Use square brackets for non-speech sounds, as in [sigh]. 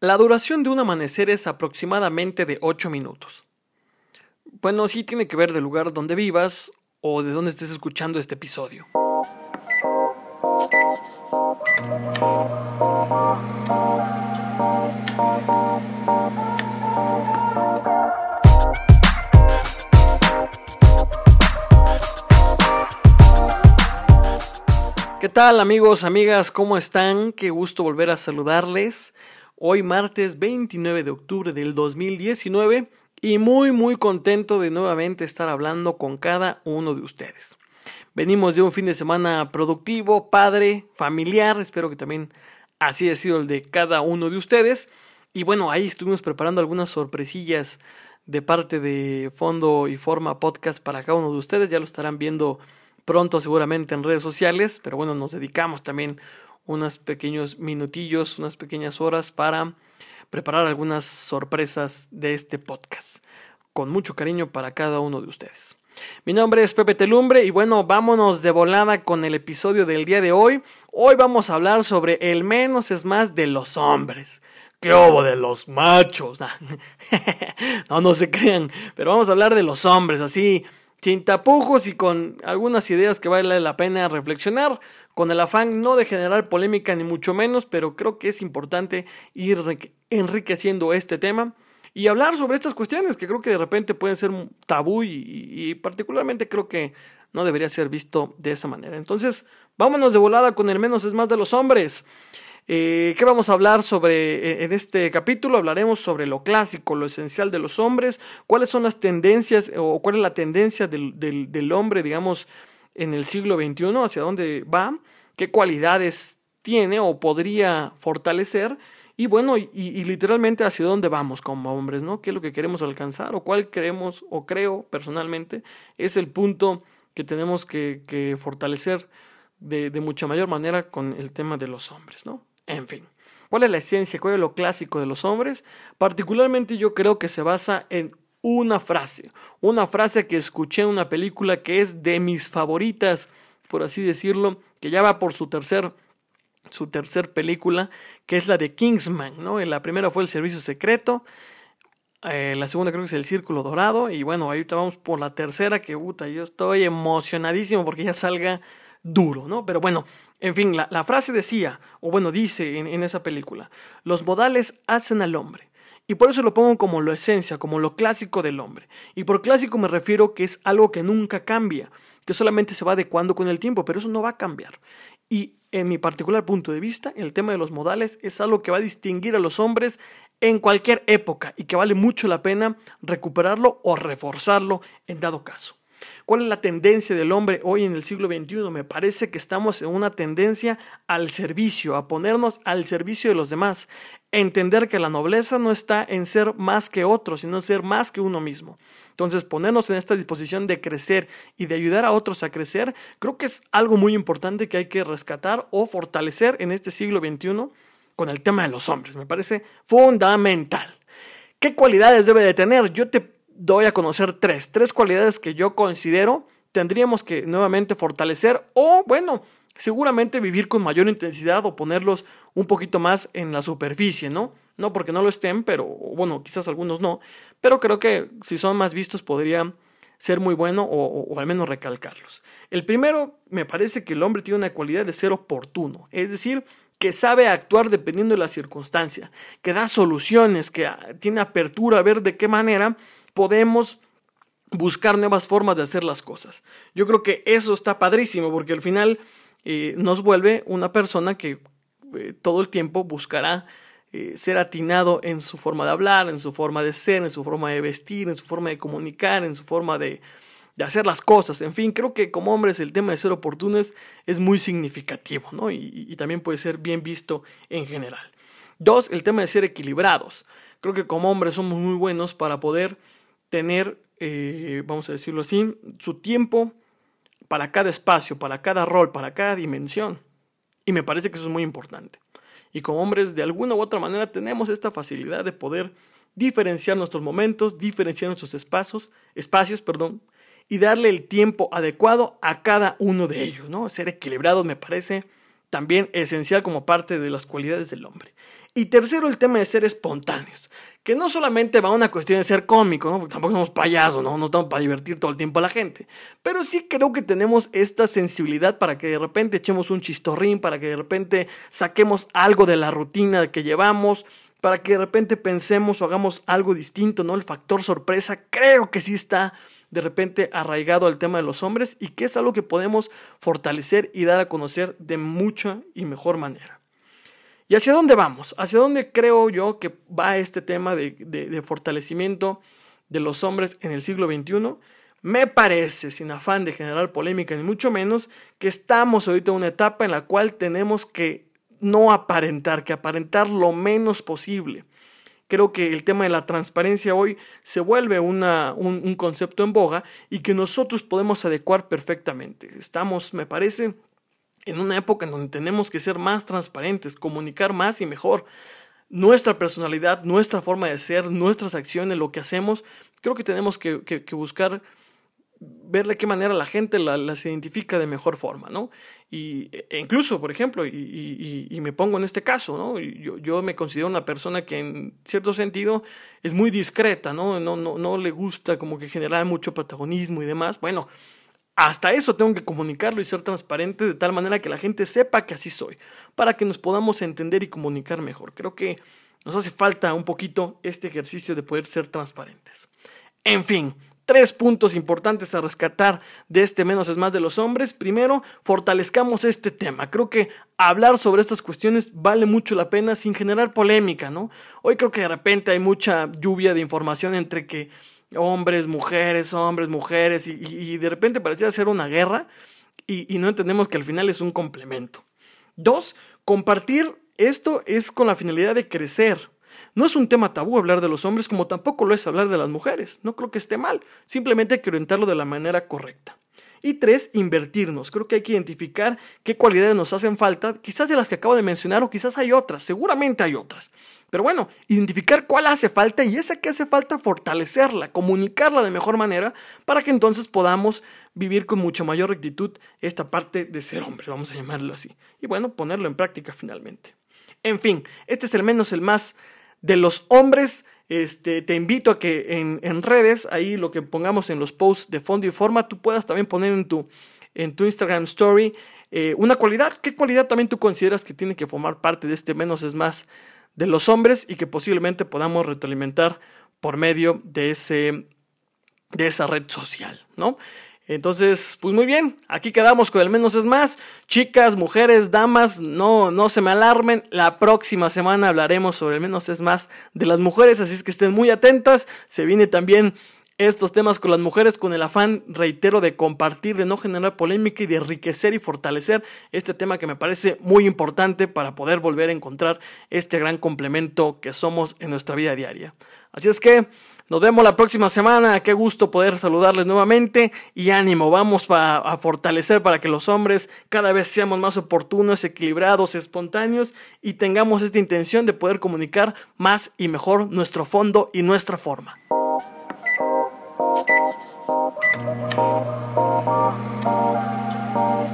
La duración de un amanecer es aproximadamente de 8 minutos. Bueno, sí tiene que ver del lugar donde vivas o de donde estés escuchando este episodio. ¿Qué tal amigos, amigas? ¿Cómo están? Qué gusto volver a saludarles. Hoy martes 29 de octubre del 2019 y muy muy contento de nuevamente estar hablando con cada uno de ustedes. Venimos de un fin de semana productivo, padre, familiar, espero que también así ha sido el de cada uno de ustedes. Y bueno, ahí estuvimos preparando algunas sorpresillas de parte de Fondo y Forma Podcast para cada uno de ustedes, ya lo estarán viendo pronto seguramente en redes sociales, pero bueno, nos dedicamos también unos pequeños minutillos, unas pequeñas horas para preparar algunas sorpresas de este podcast. Con mucho cariño para cada uno de ustedes. Mi nombre es Pepe Telumbre y bueno, vámonos de volada con el episodio del día de hoy. Hoy vamos a hablar sobre el menos es más de los hombres. ¿Qué hubo de los machos? [laughs] no, no se crean, pero vamos a hablar de los hombres, así sin tapujos y con algunas ideas que vale la pena reflexionar, con el afán no de generar polémica ni mucho menos, pero creo que es importante ir enriqueciendo este tema y hablar sobre estas cuestiones que creo que de repente pueden ser tabú y, y particularmente creo que no debería ser visto de esa manera. Entonces, vámonos de volada con el menos es más de los hombres. Eh, ¿Qué vamos a hablar sobre eh, en este capítulo? Hablaremos sobre lo clásico, lo esencial de los hombres, cuáles son las tendencias o cuál es la tendencia del, hombre, digamos, en el siglo XXI, hacia dónde va, qué cualidades tiene o podría fortalecer y bueno, y, literalmente hacia dónde vamos como hombres, ¿no? ¿Qué es lo que queremos alcanzar o cuál creemos o creo personalmente es el punto que tenemos que, fortalecer de, de mucha mayor manera con el tema de los hombres, ¿no? En fin, ¿cuál es la esencia? ¿Cuál es lo clásico de los hombres? Particularmente yo creo que se basa en una frase, una frase que escuché en una película que es de mis favoritas, por así decirlo, que ya va por su tercer su tercer película, que es la de Kingsman, ¿no? La primera fue El Servicio Secreto, eh, la segunda creo que es El Círculo Dorado, y bueno, ahorita vamos por la tercera, que puta, yo estoy emocionadísimo porque ya salga duro, ¿no? Pero bueno, en fin, la, frase decía, o bueno, dice en, esa película, los modales hacen al hombre. Y por eso lo pongo como lo esencia, como lo clásico del hombre. Y por clásico me refiero que es algo que nunca cambia, que solamente se va adecuando con el tiempo, pero eso no va a cambiar. Y en mi particular punto de vista, el tema de los modales es algo que va a distinguir a los hombres en cualquier época y que vale mucho la pena recuperarlo o reforzarlo en dado caso. ¿Cuál es la tendencia del hombre hoy en el siglo XXI? Me parece que estamos en una tendencia al servicio, a ponernos al servicio de los demás, entender que la nobleza no está en ser más que otro, sino en ser más que uno mismo. Entonces, ponernos en esta disposición de crecer y de ayudar a otros a crecer, creo que es algo muy importante que hay que rescatar o fortalecer en este siglo XXI con el tema de los hombres. Me parece fundamental. ¿Qué cualidades debe de tener? Yo te doy a conocer tres, tres cualidades que yo considero tendríamos que nuevamente fortalecer o, bueno, seguramente vivir con mayor intensidad o ponerlos un poquito más en la superficie, ¿no? No porque no lo estén, pero bueno, quizás algunos no, pero creo que si son más vistos podría ser muy bueno o, o, al menos recalcarlos. El primero, me parece que el hombre tiene una cualidad de ser oportuno, es decir, que sabe actuar dependiendo de la circunstancia, que da soluciones, que tiene apertura a ver de qué manera podemos buscar nuevas formas de hacer las cosas. Yo creo que eso está padrísimo porque al final eh, nos vuelve una persona que eh, todo el tiempo buscará eh, ser atinado en su forma de hablar, en su forma de ser, en su forma de vestir, en su forma de comunicar, en su forma de, hacer las cosas. En fin, creo que como hombres el tema de ser oportunos es muy significativo, ¿no? Y, y, también puede ser bien visto en general. Dos, el tema de ser equilibrados. Creo que como hombres somos muy buenos para poder tener, eh, vamos a decirlo así, su tiempo para cada espacio, para cada rol, para cada dimensión. Y me parece que eso es muy importante. Y como hombres, de alguna u otra manera, tenemos esta facilidad de poder diferenciar nuestros momentos, diferenciar nuestros espacios, espacios, perdón, y darle el tiempo adecuado a cada uno de ellos, ¿no? Ser equilibrados me parece también esencial como parte de las cualidades del hombre. Y tercero, el tema de ser espontáneos, que no solamente va a una cuestión de ser cómico, ¿no? Porque tampoco somos payasos, ¿no? No estamos para divertir todo el tiempo a la gente. Pero sí creo que tenemos esta sensibilidad para que de repente echemos un chistorrín, para que de repente saquemos algo de la rutina que llevamos, para que de repente pensemos o hagamos algo distinto, ¿no? El factor sorpresa creo que sí está de repente arraigado al tema de los hombres y que es algo que podemos fortalecer y dar a conocer de mucha y mejor manera. ¿Y hacia dónde vamos? ¿Hacia dónde creo yo que va este tema de, fortalecimiento de los hombres en el siglo XXI? Me parece, sin afán de generar polémica ni mucho menos, que estamos ahorita en una etapa en la cual tenemos que no aparentar, que aparentar lo menos posible. Creo que el tema de la transparencia hoy se vuelve un, un concepto en boga y que nosotros podemos adecuar perfectamente. Estamos, me parece, en una época en donde tenemos que ser más transparentes, comunicar más y mejor nuestra personalidad, nuestra forma de ser, nuestras acciones, lo que hacemos, creo que tenemos que, buscar ver de qué manera la gente las identifica de mejor forma, ¿no? Y, e incluso, por ejemplo, y, me pongo en este caso, ¿no? Yo, me considero una persona que en cierto sentido es muy discreta. No, no, no le gusta como que generar mucho protagonismo y demás. Bueno, hasta eso tengo que comunicarlo y ser transparente de tal manera que la gente sepa que así soy, para que nos podamos entender y comunicar mejor. Creo que nos hace falta un poquito este ejercicio de poder ser transparentes. En fin, tres puntos importantes a rescatar de este menos es más de los hombres. Primero, fortalezcamos este tema. Creo que hablar sobre estas cuestiones vale mucho la pena sin generar polémica, ¿no? Hoy creo que de repente hay mucha lluvia de información entre que hombres, mujeres, hombres, mujeres, y, de repente parecía ser una guerra y, y no entendemos que al final es un complemento. Dos, compartir esto es con la finalidad de crecer. No es un tema tabú hablar de los hombres como tampoco lo es hablar de las mujeres. No creo que esté mal, simplemente hay que orientarlo de la manera correcta. Y tres, invertirnos. Creo que hay que identificar qué cualidades nos hacen falta, quizás de las que acabo de mencionar o quizás hay otras, seguramente hay otras. Pero bueno, identificar cuál hace falta y esa que hace falta fortalecerla, comunicarla de mejor manera para que entonces podamos vivir con mucha mayor rectitud esta parte de ser hombre, vamos a llamarlo así. Y bueno, ponerlo en práctica finalmente. En fin, este es el menos el más de los hombres este, te invito a que en, redes, ahí lo que pongamos en los posts de fondo y forma, tú puedas también poner en tu, en tu Instagram Story eh, una cualidad. ¿Qué cualidad también tú consideras que tiene que formar parte de este menos es más de los hombres y que posiblemente podamos retroalimentar por medio de, ese, de esa red social, ¿no? Entonces, pues muy bien, aquí quedamos con el menos es más. Chicas, mujeres, damas, no, no se me alarmen. La próxima semana hablaremos sobre el menos es más de las mujeres, así es que estén muy atentas. Se viene también estos temas con las mujeres con el afán, reitero, de compartir, de no generar polémica y de enriquecer y fortalecer este tema que me parece muy importante para poder volver a encontrar este gran complemento que somos en nuestra vida diaria. Así es que... Nos vemos la próxima semana. Qué gusto poder saludarles nuevamente. Y ánimo, vamos a fortalecer para que los hombres cada vez seamos más oportunos, equilibrados, espontáneos y tengamos esta intención de poder comunicar más y mejor nuestro fondo y nuestra forma. Thank you.